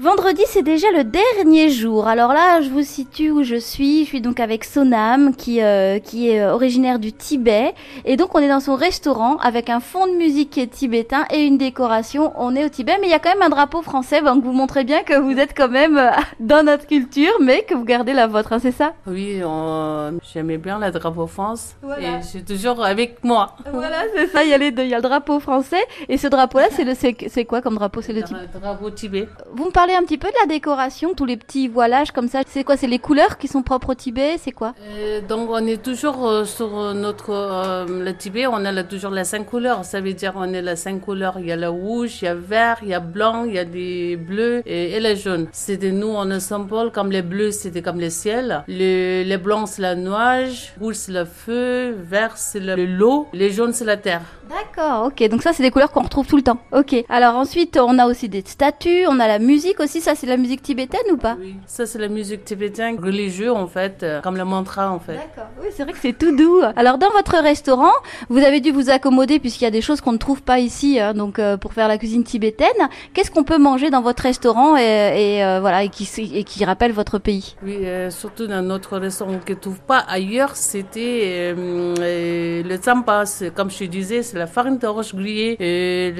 Vendredi, c'est déjà le dernier jour. Alors là, je vous situe où je suis. Je suis donc avec Sonam, qui, euh, qui est euh, originaire du Tibet. Et donc, on est dans son restaurant avec un fond de musique qui est tibétain et une décoration. On est au Tibet, mais il y a quand même un drapeau français. Donc, vous montrez bien que vous êtes quand même euh, dans notre culture, mais que vous gardez la vôtre, hein, c'est ça? Oui, on... j'aimais bien le drapeau France. Voilà. Et je suis toujours avec moi. Voilà, c'est ça. Il y a les deux. Il y a le drapeau français. Et ce drapeau-là, c'est le, quoi comme drapeau? C'est le Tibet. Le drapeau Tibet. Vous me parlez un petit peu de la décoration, tous les petits voilages comme ça. C'est quoi C'est les couleurs qui sont propres au Tibet C'est quoi? Euh, donc on est toujours euh, sur notre euh, le Tibet, on a là toujours les cinq couleurs. Ça veut dire on est les cinq couleurs. Il y a le rouge, il y a vert, il y a blanc, il y a des bleus et, et les jaunes. C'était nous on a symbole comme les bleus c'était comme le ciel, le, les blancs c'est la nuage, rouge c'est le feu, vert c'est le- l'eau, les jaunes c'est la terre. D'accord, ok. Donc ça, c'est des couleurs qu'on retrouve tout le temps. Ok. Alors ensuite, on a aussi des statues, on a la musique aussi. Ça, c'est la musique tibétaine ou pas Oui, ça c'est la musique tibétaine religieux en fait, euh, comme le mantra en fait. D'accord. Oui, c'est vrai que c'est tout doux. Alors dans votre restaurant, vous avez dû vous accommoder puisqu'il y a des choses qu'on ne trouve pas ici, hein, donc euh, pour faire la cuisine tibétaine. Qu'est-ce qu'on peut manger dans votre restaurant et, et, euh, voilà et qui et qui rappelle votre pays? Oui, surtout dans notre restaurant qu'on ne trouve pas ailleurs, c'était le tsampa. C'est- Comme je te disais, c'est la farine de roche grillée. Et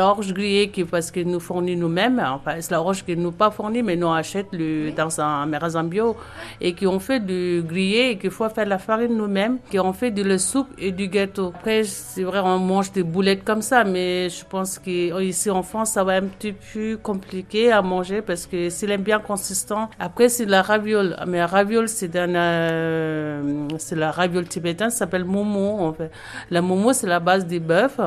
roche grillée qui, parce que nous fournit nous-mêmes. Enfin, c'est la roche qui nous pas fournit, mais nous achète le, dans un magasin bio. Et qui ont fait du grillé et qu'il faut faire la farine nous-mêmes. Qui ont fait de la soupe et du gâteau. Après, c'est vrai, on mange des boulettes comme ça, mais je pense qu'ici en France, ça va un petit peu compliqué à manger parce que c'est bien consistant. Après, c'est la raviole. Mais la raviole, c'est euh, c'est la raviole tibétaine, ça s'appelle momo, en fait. La momo, c'est la base des bœufs.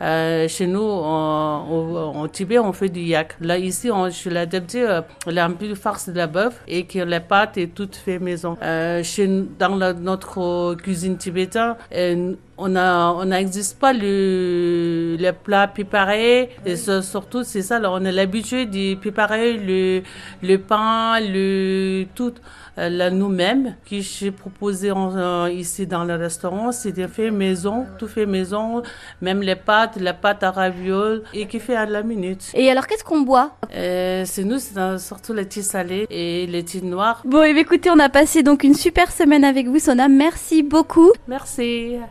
Euh, chez nous, en, au- en Tibet, on fait du yak. Là, ici, on, je l'ai adapté, euh, elle a un peu de farce de la bœuf et que les pâtes est toutes faites maison. Euh, chez, nous- dans la- notre cuisine tibétaine, euh, on a, on n'existe pas le, les plats préparés. Et surtout, c'est ça, là, on a l'habitude de préparer le, le pain, le, tout, euh, là, nous-mêmes, qui j'ai proposé en- euh, ici dans le restaurant, c'est de fait maison, tout fait maison, même les pâtes, la pâte à ravioles, et qui fait à la minute. Et alors, qu'est-ce qu'on boit? Euh, c'est nous, c'est surtout les thés salés et les thés noirs. Bon, et bien, écoutez, on a passé donc une super semaine avec vous, Sona. Merci beaucoup. Merci.